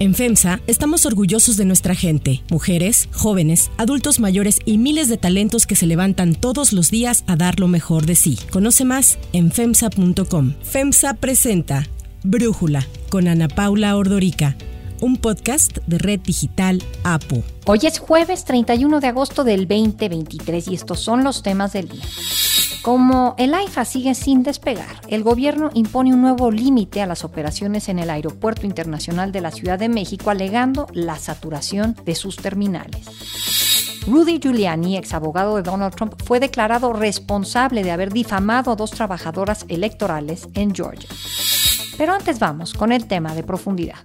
En FEMSA estamos orgullosos de nuestra gente, mujeres, jóvenes, adultos mayores y miles de talentos que se levantan todos los días a dar lo mejor de sí. Conoce más en FEMSA.com. FEMSA presenta Brújula con Ana Paula Ordorica un podcast de Red Digital APO. Hoy es jueves 31 de agosto del 2023 y estos son los temas del día. Como el AIFA sigue sin despegar, el gobierno impone un nuevo límite a las operaciones en el Aeropuerto Internacional de la Ciudad de México alegando la saturación de sus terminales. Rudy Giuliani, ex abogado de Donald Trump, fue declarado responsable de haber difamado a dos trabajadoras electorales en Georgia. Pero antes vamos con el tema de profundidad.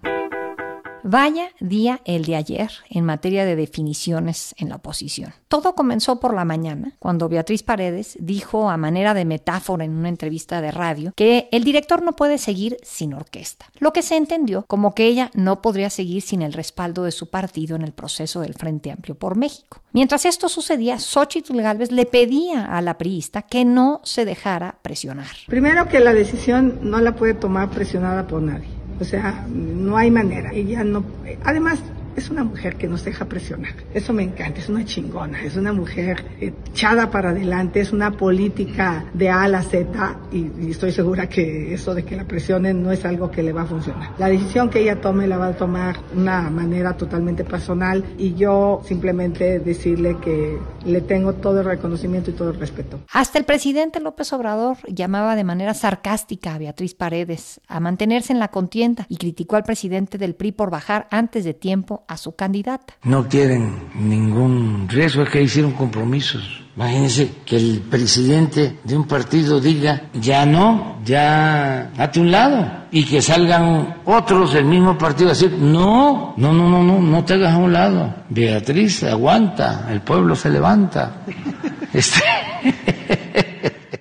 Vaya día el de ayer en materia de definiciones en la oposición. Todo comenzó por la mañana, cuando Beatriz Paredes dijo a manera de metáfora en una entrevista de radio que el director no puede seguir sin orquesta, lo que se entendió como que ella no podría seguir sin el respaldo de su partido en el proceso del Frente Amplio por México. Mientras esto sucedía, Xochitl Galvez le pedía a la priista que no se dejara presionar. Primero que la decisión no la puede tomar presionada por nadie. O sea, no hay manera. Ella no. Además, es una mujer que nos deja presionar. Eso me encanta, es una chingona, es una mujer echada para adelante, es una política de A a Z y, estoy segura que eso de que la presionen no es algo que le va a funcionar. La decisión que ella tome la va a tomar una manera totalmente personal y yo simplemente decirle que le tengo todo el reconocimiento y todo el respeto. Hasta el presidente López Obrador llamaba de manera sarcástica a Beatriz Paredes a mantenerse en la contienda y criticó al presidente del PRI por bajar antes de tiempo a su candidata. No quieren ningún riesgo, es que hicieron compromisos. Imagínense que el presidente de un partido diga, ya no, ya hazte un lado, y que salgan otros del mismo partido a decir, no, no, no, no, no, no te hagas a un lado. Beatriz, aguanta, el pueblo se levanta. Este...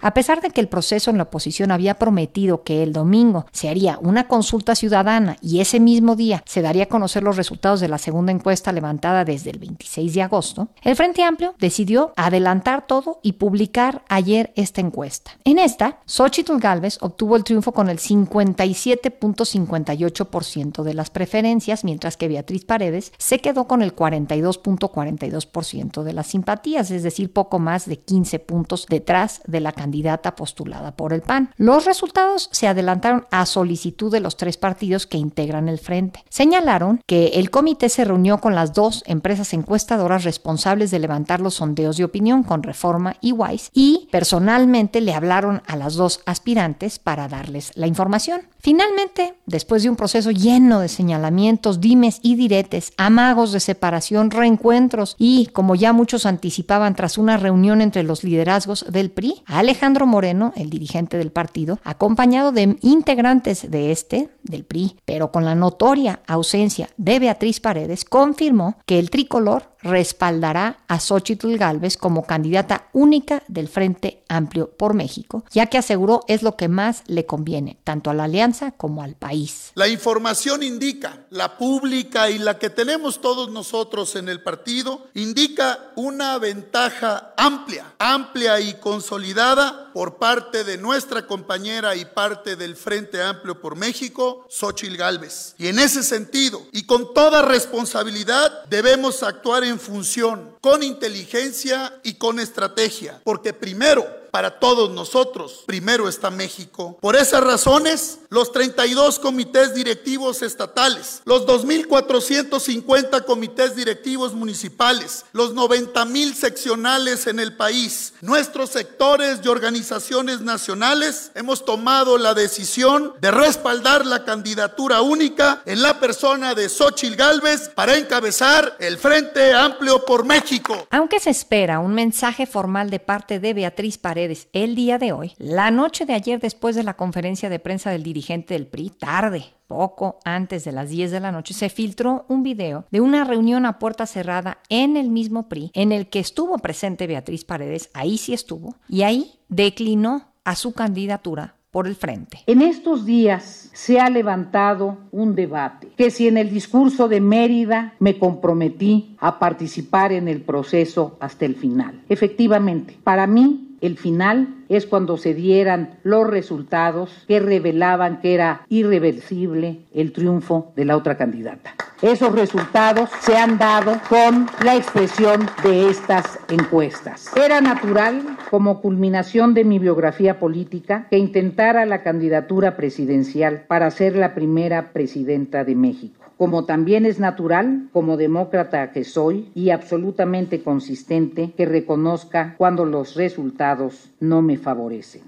A pesar de que el proceso en la oposición había prometido que el domingo se haría una consulta ciudadana y ese mismo día se daría a conocer los resultados de la segunda encuesta levantada desde el 26 de agosto, el Frente Amplio decidió adelantar todo y publicar ayer esta encuesta. En esta, Xochitl Galvez obtuvo el triunfo con el 57.58% de las preferencias, mientras que Beatriz Paredes se quedó con el 42.42% de las simpatías, es decir, poco más de 15 puntos detrás de la candidata candidata postulada por el PAN. Los resultados se adelantaron a solicitud de los tres partidos que integran el frente. Señalaron que el comité se reunió con las dos empresas encuestadoras responsables de levantar los sondeos de opinión con Reforma y Wise y personalmente le hablaron a las dos aspirantes para darles la información. Finalmente, después de un proceso lleno de señalamientos, dimes y diretes, amagos de separación, reencuentros y, como ya muchos anticipaban tras una reunión entre los liderazgos del PRI, Alejandro Moreno, el dirigente del partido, acompañado de integrantes de este, del PRI, pero con la notoria ausencia de Beatriz Paredes, confirmó que el tricolor respaldará a Xochitl Galvez como candidata única del Frente Amplio por México, ya que aseguró es lo que más le conviene, tanto a la alianza como al país. La información indica, la pública y la que tenemos todos nosotros en el partido, indica una ventaja amplia, amplia y consolidada por parte de nuestra compañera y parte del Frente Amplio por México, Xochitl Galvez. Y en ese sentido, y con toda responsabilidad, debemos actuar en función, con inteligencia y con estrategia, porque primero para todos nosotros. Primero está México. Por esas razones, los 32 comités directivos estatales, los 2.450 comités directivos municipales, los 90.000 seccionales en el país, nuestros sectores y organizaciones nacionales, hemos tomado la decisión de respaldar la candidatura única en la persona de Xochil Gálvez para encabezar el Frente Amplio por México. Aunque se espera un mensaje formal de parte de Beatriz Paredes, el día de hoy, la noche de ayer después de la conferencia de prensa del dirigente del PRI, tarde, poco antes de las 10 de la noche, se filtró un video de una reunión a puerta cerrada en el mismo PRI, en el que estuvo presente Beatriz Paredes, ahí sí estuvo, y ahí declinó a su candidatura por el frente. En estos días se ha levantado un debate, que si en el discurso de Mérida me comprometí a participar en el proceso hasta el final. Efectivamente, para mí el final es cuando se dieran los resultados que revelaban que era irreversible el triunfo de la otra candidata. Esos resultados se han dado con la expresión de estas encuestas. Era natural, como culminación de mi biografía política, que intentara la candidatura presidencial para ser la primera presidenta de México como también es natural, como demócrata que soy y absolutamente consistente, que reconozca cuando los resultados no me favorecen.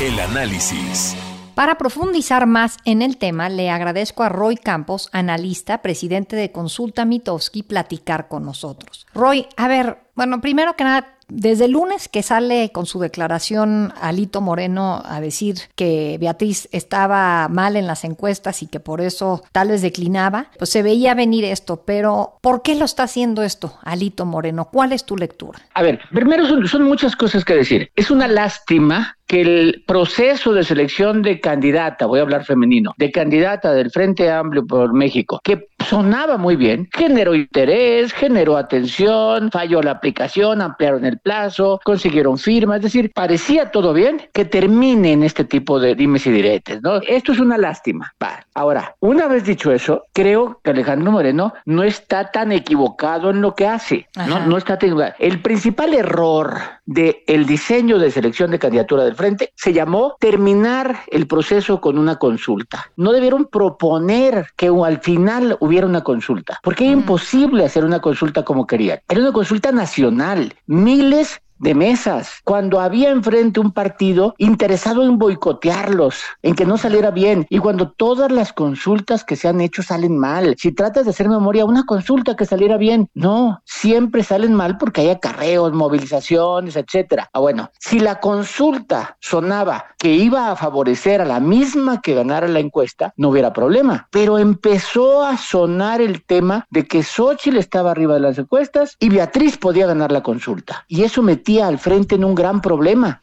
El análisis. Para profundizar más en el tema, le agradezco a Roy Campos, analista, presidente de Consulta Mitowski, platicar con nosotros. Roy, a ver, bueno, primero que nada, desde el lunes que sale con su declaración Alito Moreno a decir que Beatriz estaba mal en las encuestas y que por eso tal vez declinaba, pues se veía venir esto, pero ¿por qué lo está haciendo esto Alito Moreno? ¿Cuál es tu lectura? A ver, primero son, son muchas cosas que decir. Es una lástima que el proceso de selección de candidata, voy a hablar femenino, de candidata del Frente Amplio por México, que sonaba muy bien, generó interés, generó atención, falló la aplicación, ampliaron el plazo, consiguieron firmas, es decir, parecía todo bien que termine en este tipo de dimes y diretes, ¿no? Esto es una lástima. Ahora, una vez dicho eso, creo que Alejandro Moreno no está tan equivocado en lo que hace, ¿no? No está tan El principal error del el diseño de selección de candidatura del frente se llamó terminar el proceso con una consulta. No debieron proponer que al final hubiera una consulta, porque era imposible hacer una consulta como querían. Era una consulta nacional, miles de mesas, cuando había enfrente un partido interesado en boicotearlos, en que no saliera bien, y cuando todas las consultas que se han hecho salen mal. Si tratas de hacer memoria, una consulta que saliera bien, no, siempre salen mal porque hay acarreos, movilizaciones, etcétera. Ah, bueno, si la consulta sonaba que iba a favorecer a la misma que ganara la encuesta, no hubiera problema. Pero empezó a sonar el tema de que Xochitl estaba arriba de las encuestas y Beatriz podía ganar la consulta. Y eso metía al frente en un gran problema.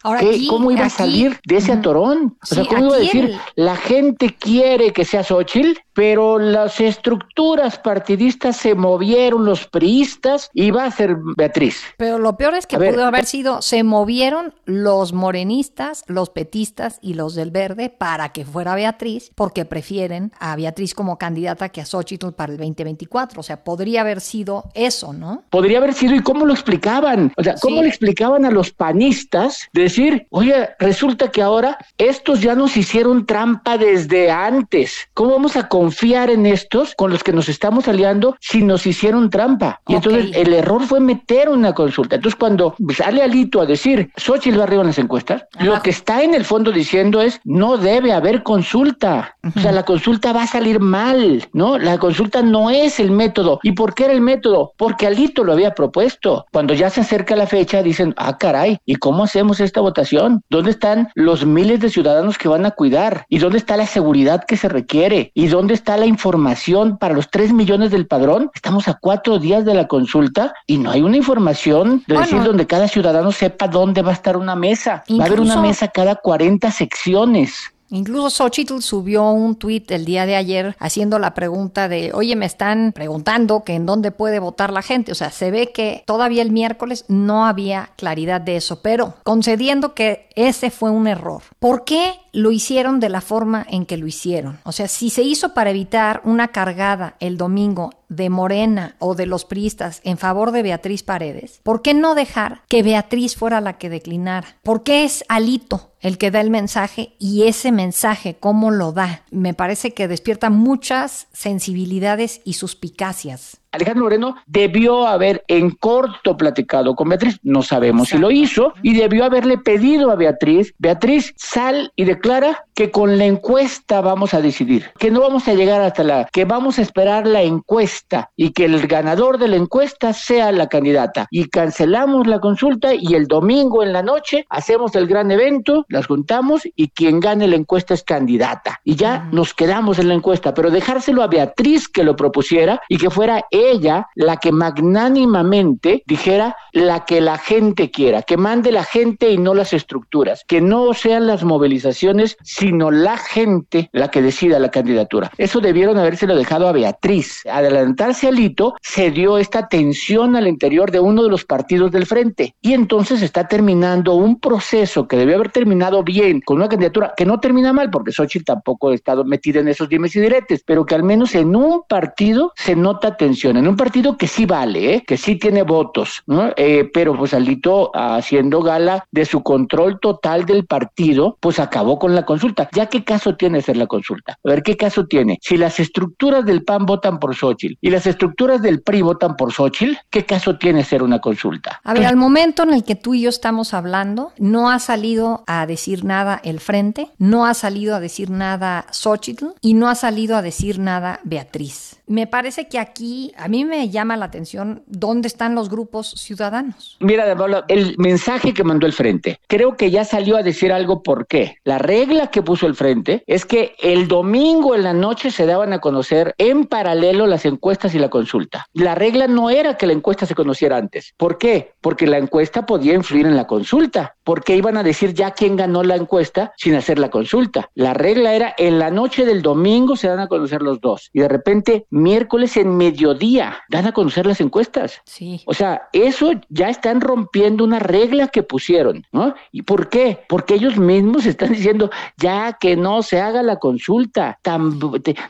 ¿Cómo iba a salir de ese atorón? O sea, ¿cómo iba a decir, la gente quiere que sea Xochitl, pero las estructuras partidistas se movieron, los priistas, y va a ser Beatriz. Pero lo peor es que pudo haber sido, se movieron los morenistas, los petistas y los del verde para que fuera Beatriz, porque prefieren a Beatriz como candidata que a Xochitl para el 2024. O sea, podría haber sido eso, ¿no? Podría haber sido, ¿y cómo lo explicaban? O sea, ¿cómo le explicaban? a los panistas decir, oye, resulta que ahora estos ya nos hicieron trampa desde antes. ¿Cómo vamos a confiar en estos con los que nos estamos aliando si nos hicieron trampa? Y entonces el error fue meter una consulta. Entonces cuando sale Alito a decir, Xochitl va arriba en las encuestas, lo que está en el fondo diciendo es, no debe haber consulta. O sea, la consulta va a salir mal, ¿no? La consulta no es el método. ¿Y por qué era el método? Porque Alito lo había propuesto. Cuando ya se acerca la fecha, dicen, ah, caray, ¿y cómo hacemos esta votación? ¿Dónde están los miles de ciudadanos que van a cuidar? ¿Y dónde está la seguridad que se requiere? ¿Y dónde está la información para los tres millones del padrón? Estamos a cuatro días de la consulta y no hay una información de decir donde cada ciudadano sepa dónde va a estar una mesa. va a haber una mesa cada 40 secciones. Incluso Xochitl subió un tuit el día de ayer haciendo la pregunta de, oye, me están preguntando que en dónde puede votar la gente. O sea, se ve que todavía el miércoles no había claridad de eso, pero concediendo que ese fue un error. ¿Por qué lo hicieron de la forma en que lo hicieron? O sea, si se hizo para evitar una cargada el domingo de Morena o de los priistas en favor de Beatriz Paredes, ¿por qué no dejar que Beatriz fuera la que declinara? ¿Por qué es Alito el que da el mensaje y ese mensaje, cómo lo da? Me parece que despierta muchas sensibilidades y suspicacias. Alejandro Moreno debió haber en corto platicado con Beatriz, no sabemos si lo hizo, y debió haberle pedido a Beatriz, Beatriz, sal y declara que con la encuesta vamos a decidir, que no vamos a llegar hasta la, que vamos a esperar la encuesta y que el ganador de la encuesta sea la candidata. Y cancelamos la consulta y el domingo en la noche hacemos el gran evento, las juntamos y quien gane la encuesta es candidata. Y ya nos quedamos en la encuesta, pero dejárselo a Beatriz que lo propusiera y que fuera ella la que magnánimamente dijera la que la gente quiera, que mande la gente y no las estructuras, que no sean las movilizaciones, sino la gente la que decida la candidatura. Eso debieron habérselo dejado a Beatriz. Adelantarse al hito se dio esta tensión al interior de uno de los partidos del frente y entonces está terminando un proceso que debió haber terminado bien con una candidatura que no termina mal porque Xochitl tampoco ha estado metida en esos dimes y diretes, pero que al menos en un partido se nota tensión, en un partido que sí vale, ¿eh? que sí tiene votos. Eh, pero pues Alito haciendo gala de su control total del partido, pues acabó con la consulta. ¿Ya qué caso tiene ser la consulta? A ver, ¿qué caso tiene? Si las estructuras del PAN votan por Xochitl y las estructuras del PRI votan por Xochitl, ¿qué caso tiene ser una consulta? A ver, al momento en el que tú y yo estamos hablando, no ha salido a decir nada el Frente, no ha salido a decir nada Xochitl y no ha salido a decir nada Beatriz. Me parece que aquí a mí me llama la atención dónde están los grupos ciudadanos. Mira, el mensaje que mandó el Frente, creo que ya salió a decir algo por qué. La regla que puso el Frente es que el domingo en la noche se daban a conocer en paralelo las encuestas y la consulta. La regla no era que la encuesta se conociera antes. ¿Por qué? Porque la encuesta podía influir en la consulta. Porque iban a decir ya quién ganó la encuesta sin hacer la consulta. La regla era en la noche del domingo se dan a conocer los dos. Y de repente miércoles en mediodía dan a conocer las encuestas. Sí. O sea, eso ya están rompiendo una regla que pusieron, ¿no? ¿Y por qué? Porque ellos mismos están diciendo, ya que no se haga la consulta, tan,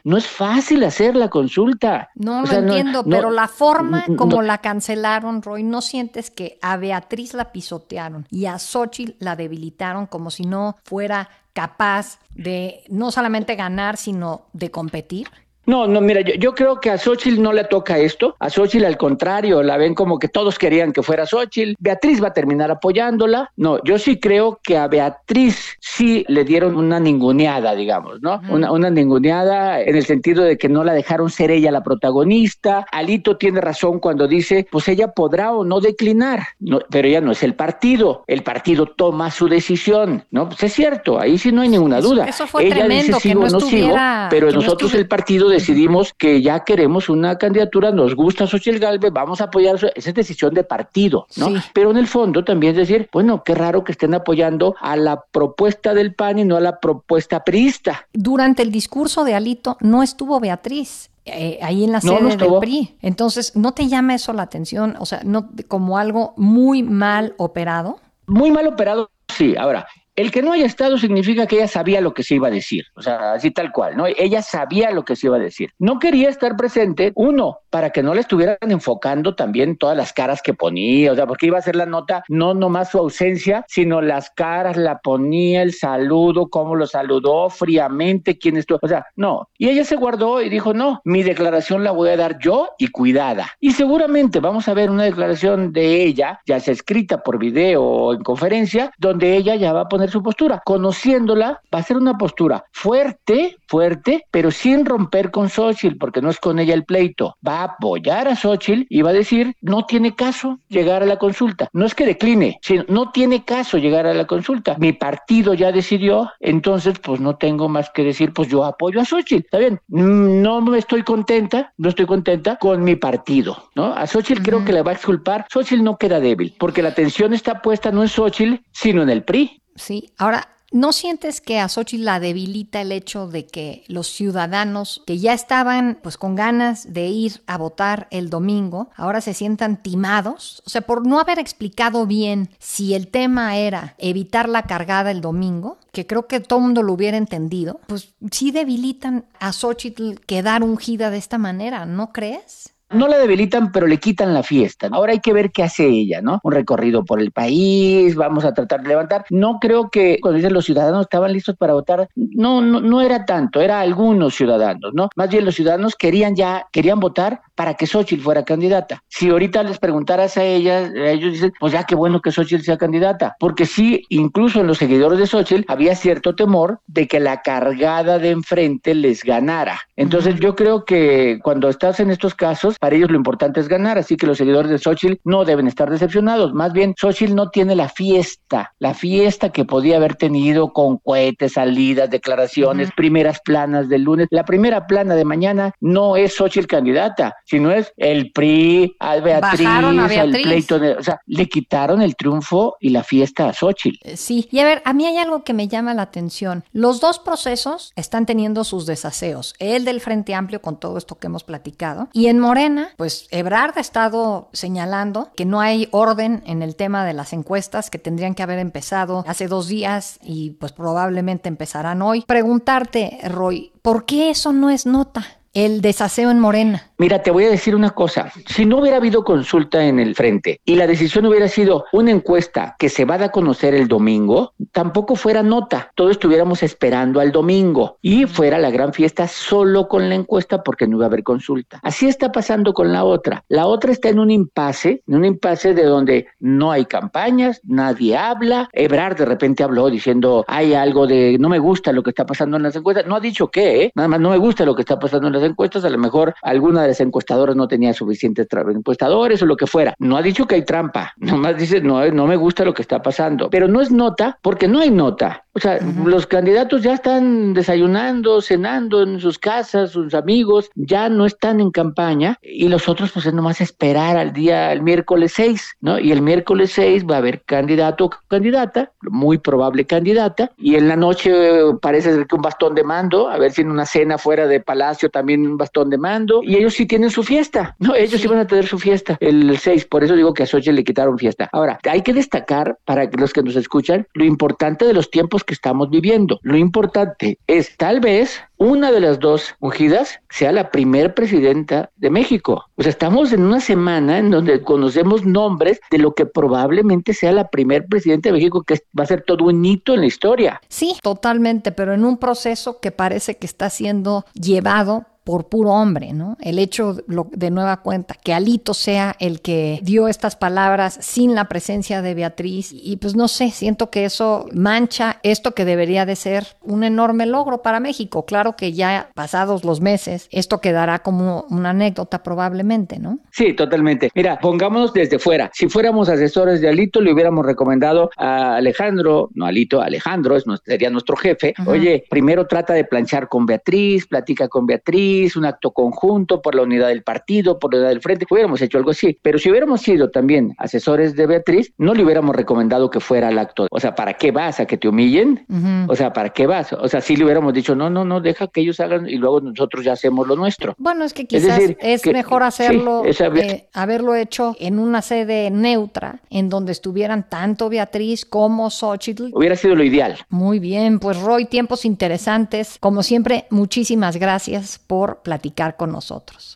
no es fácil hacer la consulta. No lo entiendo, pero la forma como la cancelaron, Roy, ¿no sientes que a Beatriz la pisotearon y a La debilitaron como si no fuera capaz de no solamente ganar, sino de competir? No, no, mira, yo, yo, creo que a Xochitl no le toca esto. A Xochitl, al contrario, la ven como que todos querían que fuera Xochitl. Beatriz va a terminar apoyándola. No, yo sí creo que a Beatriz sí le dieron una ninguneada, digamos, ¿no? Una, una ninguneada en el sentido de que no la dejaron ser ella la protagonista. Alito tiene razón cuando dice, pues ella podrá o no declinar, no, pero ella no es el partido. El partido toma su decisión, ¿no? Pues es cierto, ahí sí no hay ninguna duda. Eso fue ella tremendo, dice sigo que no o no sigo, pero nosotros no el partido decidimos que ya queremos una candidatura, nos gusta Xochitl Galvez, vamos a apoyar, esa es decisión de partido, ¿no? Sí. Pero en el fondo también es decir, bueno, qué raro que estén apoyando a la propuesta del PAN y no a la propuesta priista. Durante el discurso de Alito no estuvo Beatriz. Eh, ahí en la sede no del. PRI. Entonces, ¿no te llama eso la atención? O sea, no como algo muy mal operado. Muy mal operado, sí. Ahora, el que no haya estado significa que ella sabía lo que se iba a decir, o sea, así tal cual, ¿no? Ella sabía lo que se iba a decir. No quería estar presente, uno, para que no le estuvieran enfocando también todas las caras que ponía, o sea, porque iba a ser la nota no nomás su ausencia, sino las caras, la ponía, el saludo, cómo lo saludó fríamente, quién estuvo, o sea, no. Y ella se guardó y dijo, no, mi declaración la voy a dar yo y cuidada. Y seguramente vamos a ver una declaración de ella, ya sea escrita por video o en conferencia, donde ella ya va a poner su postura. Conociéndola, va a ser una postura fuerte, fuerte, pero sin romper con Xochitl, porque no es con ella el pleito. Va a apoyar a Xochitl y va a decir, no tiene caso llegar a la consulta. No es que decline, sino no tiene caso llegar a la consulta. Mi partido ya decidió, entonces pues no tengo más que decir, pues yo apoyo a Xochitl. ¿Está bien? No me estoy contenta, no estoy contenta con mi partido, ¿no? A Xochitl creo que la va a exculpar. Xochitl no queda débil, porque la atención está puesta no en Xochitl, sino en el PRI. Sí. Ahora, ¿no sientes que a Xochitl la debilita el hecho de que los ciudadanos que ya estaban pues con ganas de ir a votar el domingo, ahora se sientan timados? O sea, por no haber explicado bien si el tema era evitar la cargada el domingo, que creo que todo el mundo lo hubiera entendido, pues sí debilitan a Xochitl quedar ungida de esta manera, ¿no crees? No la debilitan, pero le quitan la fiesta. Ahora hay que ver qué hace ella, ¿no? Un recorrido por el país, vamos a tratar de levantar. No creo que cuando dicen los ciudadanos estaban listos para votar, no, no, no era tanto, era algunos ciudadanos, ¿no? Más bien los ciudadanos querían ya, querían votar para que Xochitl fuera candidata. Si ahorita les preguntaras a ellas, ellos dicen, pues ya qué bueno que Xochitl sea candidata, porque sí, incluso en los seguidores de Xochitl había cierto temor de que la cargada de enfrente les ganara. Entonces yo creo que cuando estás en estos casos, para ellos lo importante es ganar, así que los seguidores de Xochitl no deben estar decepcionados. Más bien, Xochitl no tiene la fiesta, la fiesta que podía haber tenido con cohetes, salidas, declaraciones, primeras planas del lunes. La primera plana de mañana no es Xochitl candidata, sino es el PRI, a Beatriz, a Beatriz. pleito de, o sea, le quitaron el triunfo y la fiesta a Xochitl. Eh, Sí, y a ver, a mí hay algo que me llama la atención. Los dos procesos están teniendo sus desaseos. El del Frente Amplio con todo esto que hemos platicado. Y en Morena, pues Ebrard ha estado señalando que no hay orden en el tema de las encuestas, que tendrían que haber empezado hace dos días y pues probablemente empezarán hoy. Preguntarte, Roy, ¿por qué eso no es nota? El desaseo en Morena. Mira, te voy a decir una cosa. Si no hubiera habido consulta en el frente y la decisión hubiera sido una encuesta que se va a dar a conocer el domingo, tampoco fuera nota. Todos estuviéramos esperando al domingo y fuera la gran fiesta solo con la encuesta porque no iba a haber consulta. Así está pasando con la otra. La otra está en un impasse, en un impasse de donde no hay campañas, nadie habla. Ebrard de repente habló diciendo, hay algo de, no me gusta lo que está pasando en las encuestas. No ha dicho qué, ¿eh? nada más no me gusta lo que está pasando en las encuestas. A lo mejor alguna de las encuestadoras no tenía suficientes encuestadores o lo que fuera. No ha dicho que hay trampa, nomás dice, no, no me gusta lo que está pasando. Pero no es nota porque no hay nota. O sea, los candidatos ya están desayunando, cenando en sus casas, sus amigos, ya no están en campaña y los otros pues es nomás esperar al día, el miércoles 6, ¿no? Y el miércoles 6 va a haber candidato o candidata, muy probable candidata, y en la noche eh, parece ser que un bastón de mando, a ver si en una cena fuera de palacio también un bastón de mando, y ellos sí tienen su fiesta, ¿no? Ellos sí, van a tener su fiesta el 6, por eso digo que a Xochitl le quitaron fiesta. Ahora, hay que destacar para los que nos escuchan lo importante de los tiempos que estamos viviendo. Lo importante es tal vez una de las dos ungidas sea la primer presidenta de México. O sea, estamos en una semana en donde conocemos nombres de lo que probablemente sea la primer presidenta de México, que va a ser todo un hito en la historia. Sí, totalmente, pero en un proceso que parece que está siendo llevado por puro hombre, ¿no? El hecho de nueva cuenta que Alito sea el que dio estas palabras sin la presencia de Beatriz y pues no sé, siento que eso mancha esto que debería de ser un enorme logro para México. Claro que ya pasados los meses esto quedará como una anécdota probablemente, ¿no? Sí, totalmente. Mira, pongámonos desde fuera. Si fuéramos asesores de Alito, le hubiéramos recomendado a Alejandro, no Alito, Alejandro, es, nuestro- sería nuestro jefe. Ajá. Oye, primero trata de planchar con Beatriz, platica con Beatriz, un acto conjunto por la unidad del partido, por la unidad del frente. Hubiéramos hecho algo así. Pero si hubiéramos sido también asesores de Beatriz, no le hubiéramos recomendado que fuera al acto. O sea, ¿para qué vas? ¿A que te humillen? O sea, ¿para qué vas? O sea, sí le hubiéramos dicho, no, no, no, deja que ellos hagan y luego nosotros ya hacemos lo nuestro. Bueno, es que quizás es, decir, que- mejor sí, hacerlo, haber- eh, haberlo hecho en una sede neutra, en donde estuvieran tanto Beatriz como Xochitl. Hubiera sido lo ideal. Muy bien, pues Roy, tiempos interesantes. Como siempre, muchísimas gracias por platicar con nosotros.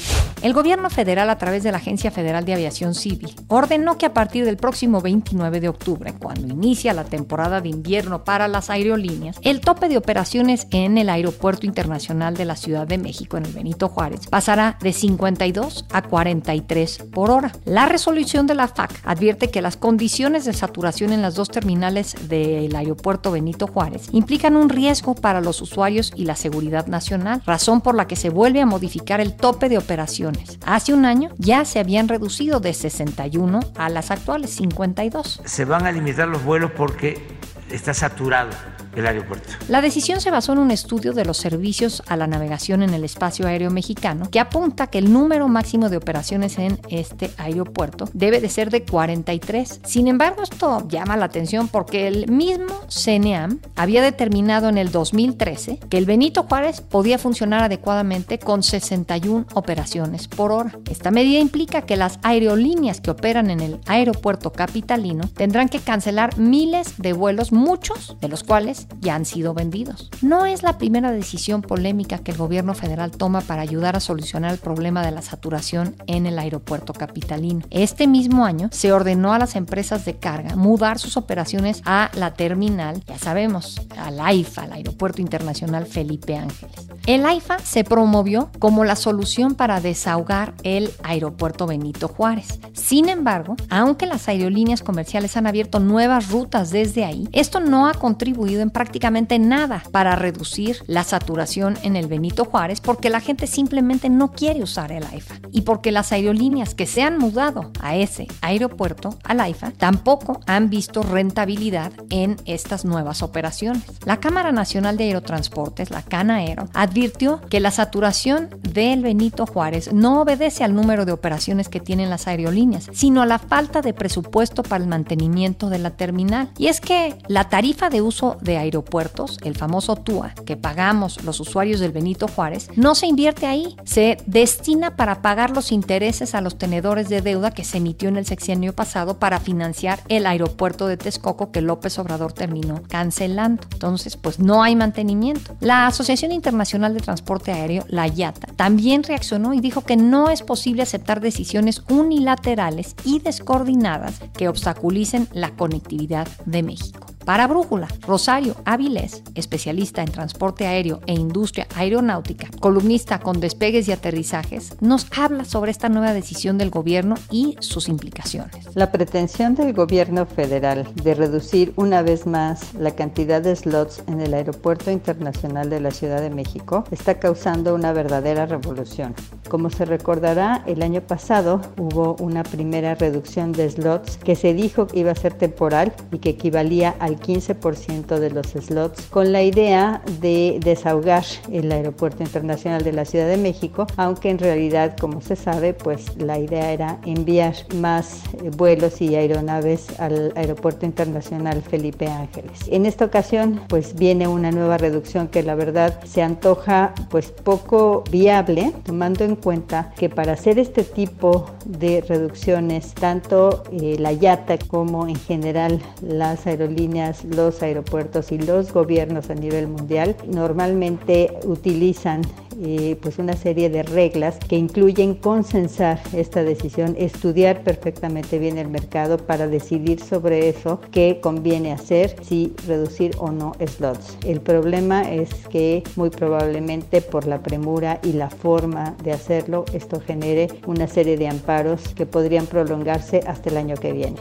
El gobierno federal, a través de la Agencia Federal de Aviación Civil, ordenó que a partir del próximo 29 de octubre, cuando inicia la temporada de invierno para las aerolíneas, el tope de operaciones en el Aeropuerto Internacional de la Ciudad de México, en el Benito Juárez, pasará de 52 a 43 por hora. La resolución de la FAC advierte que las condiciones de saturación en las dos terminales del Aeropuerto Benito Juárez implican un riesgo para los usuarios y la seguridad nacional, razón por la que se vuelve a modificar el tope de operaciones. Hace un año ya se habían reducido de 61 a las actuales 52. Se van a limitar los vuelos porque está saturado el aeropuerto. La decisión se basó en un estudio de los servicios a la navegación en el espacio aéreo mexicano que apunta que el número máximo de operaciones en este aeropuerto debe de ser de 43. Sin embargo, esto llama la atención porque el mismo CNEAM había determinado en el 2013 que el Benito Juárez podía funcionar adecuadamente con 61 operaciones por hora. Esta medida implica que las aerolíneas que operan en el aeropuerto capitalino tendrán que cancelar miles de vuelos, muchos de los cuales Ya han sido vendidos. No es la primera decisión polémica que el gobierno federal toma para ayudar a solucionar el problema de la saturación en el aeropuerto capitalino. Este mismo año se ordenó a las empresas de carga mudar sus operaciones a la terminal, ya sabemos, al AIFA, al Aeropuerto Internacional Felipe Ángeles. El AIFA se promovió como la solución para desahogar el aeropuerto Benito Juárez. Sin embargo, aunque las aerolíneas comerciales han abierto nuevas rutas desde ahí, esto no ha contribuido en prácticamente nada para reducir la saturación en el Benito Juárez porque la gente simplemente no quiere usar el AIFA y porque las aerolíneas que se han mudado a ese aeropuerto, al AIFA, tampoco han visto rentabilidad en estas nuevas operaciones. La Cámara Nacional de Aerotransportes, la CANAERO, advirtió que la saturación del Benito Juárez no obedece al número de operaciones que tienen las aerolíneas, sino a la falta de presupuesto para el mantenimiento de la terminal. Y es que la tarifa de uso de aeropuertos, el famoso TUA, que pagamos los usuarios del Benito Juárez, no se invierte ahí, se destina para pagar los intereses a los tenedores de deuda que se emitió en el sexenio pasado para financiar el aeropuerto de Texcoco que López Obrador terminó cancelando. Entonces, pues no hay mantenimiento. La Asociación Internacional de Transporte Aéreo, la IATA, también reaccionó y dijo que no es posible aceptar decisiones unilaterales y descoordinadas que obstaculicen la conectividad de México. Para Brújula, Rosario Avilés, especialista en transporte aéreo e industria aeronáutica, columnista con despegues y aterrizajes, nos habla sobre esta nueva decisión del gobierno y sus implicaciones. La pretensión del gobierno federal de reducir una vez más la cantidad de slots en el Aeropuerto Internacional de la Ciudad de México está causando una verdadera revolución. Como se recordará, el año pasado hubo una primera reducción de slots que se dijo que iba a ser temporal y que equivalía a 15% de los slots con la idea de desahogar el Aeropuerto Internacional de la Ciudad de México, aunque en realidad, como se sabe, pues la idea era enviar más eh, vuelos y aeronaves al Aeropuerto Internacional Felipe Ángeles. En esta ocasión, pues viene una nueva reducción que la verdad se antoja pues poco viable, tomando en cuenta que para hacer este tipo de reducciones, tanto eh, la YATA como en general las aerolíneas los aeropuertos y los gobiernos a nivel mundial normalmente utilizan eh, pues una serie de reglas que incluyen consensar esta decisión, estudiar perfectamente bien el mercado para decidir sobre eso qué conviene hacer, si reducir o no slots. El problema es que muy probablemente por la premura y la forma de hacerlo, esto genere una serie de amparos que podrían prolongarse hasta el año que viene.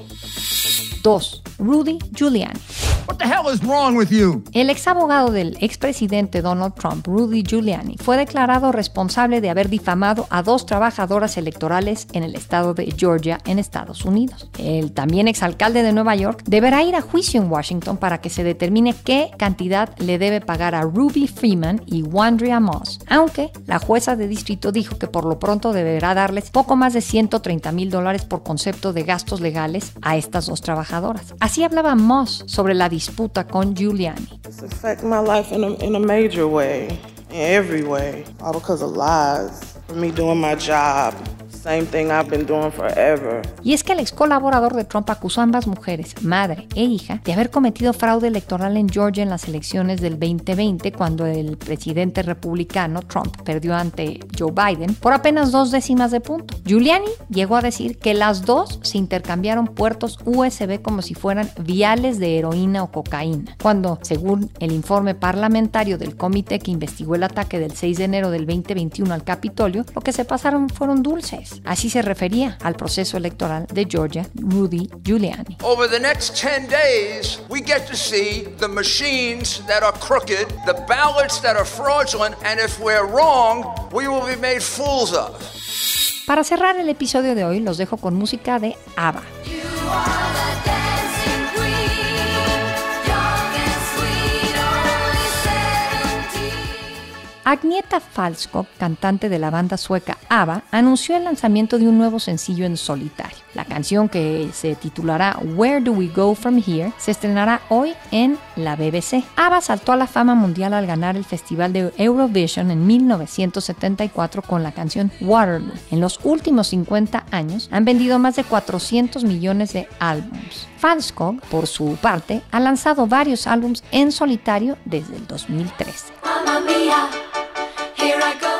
2. Rudy Giuliani. What the hell is wrong with you? El ex abogado del expresidente Donald Trump, Rudy Giuliani, fue declarado responsable de haber difamado a dos trabajadoras electorales en el estado de Georgia, en Estados Unidos. El también exalcalde de Nueva York deberá ir a juicio en Washington para que se determine qué cantidad le debe pagar a Ruby Freeman y Wandria Moss, aunque la jueza de distrito dijo que por lo pronto deberá darles poco más de 130 mil dólares por concepto de gastos legales a estas dos trabajadoras. Así hablaba Moss sobre la disputa con Giuliani. It's Y es que el ex colaborador de Trump acusó a ambas mujeres, madre e hija, de haber cometido fraude electoral en Georgia en las elecciones del 2020 cuando el presidente republicano Trump perdió ante Joe Biden por apenas dos décimas de punto. Giuliani llegó a decir que las dos se intercambiaron puertos USB como si fueran viales de heroína o cocaína, cuando, según el informe parlamentario del comité que investigó el ataque del 6 de enero del 2021 al Capitolio, lo que se pasaron fueron dulces. Así se refería al proceso electoral de Georgia Rudy Giuliani. Over the next 10 days, we get to see the machines that are crooked, the ballots that are fraudulent, and if we're wrong, we will be made fools of. Para cerrar el episodio de hoy, los dejo con música de ABBA. Agnieta Falskog, cantante de la banda sueca ABBA, anunció el lanzamiento de un nuevo sencillo en solitario. La canción que se titulará Where Do We Go From Here se estrenará hoy en la BBC. ABBA saltó a la fama mundial al ganar el Festival de Eurovision en 1974 con la canción Waterloo. En los últimos 50 años han vendido más de 400 millones de álbumes. Falskog, por su parte, ha lanzado varios álbumes en solitario desde el 2013. I go.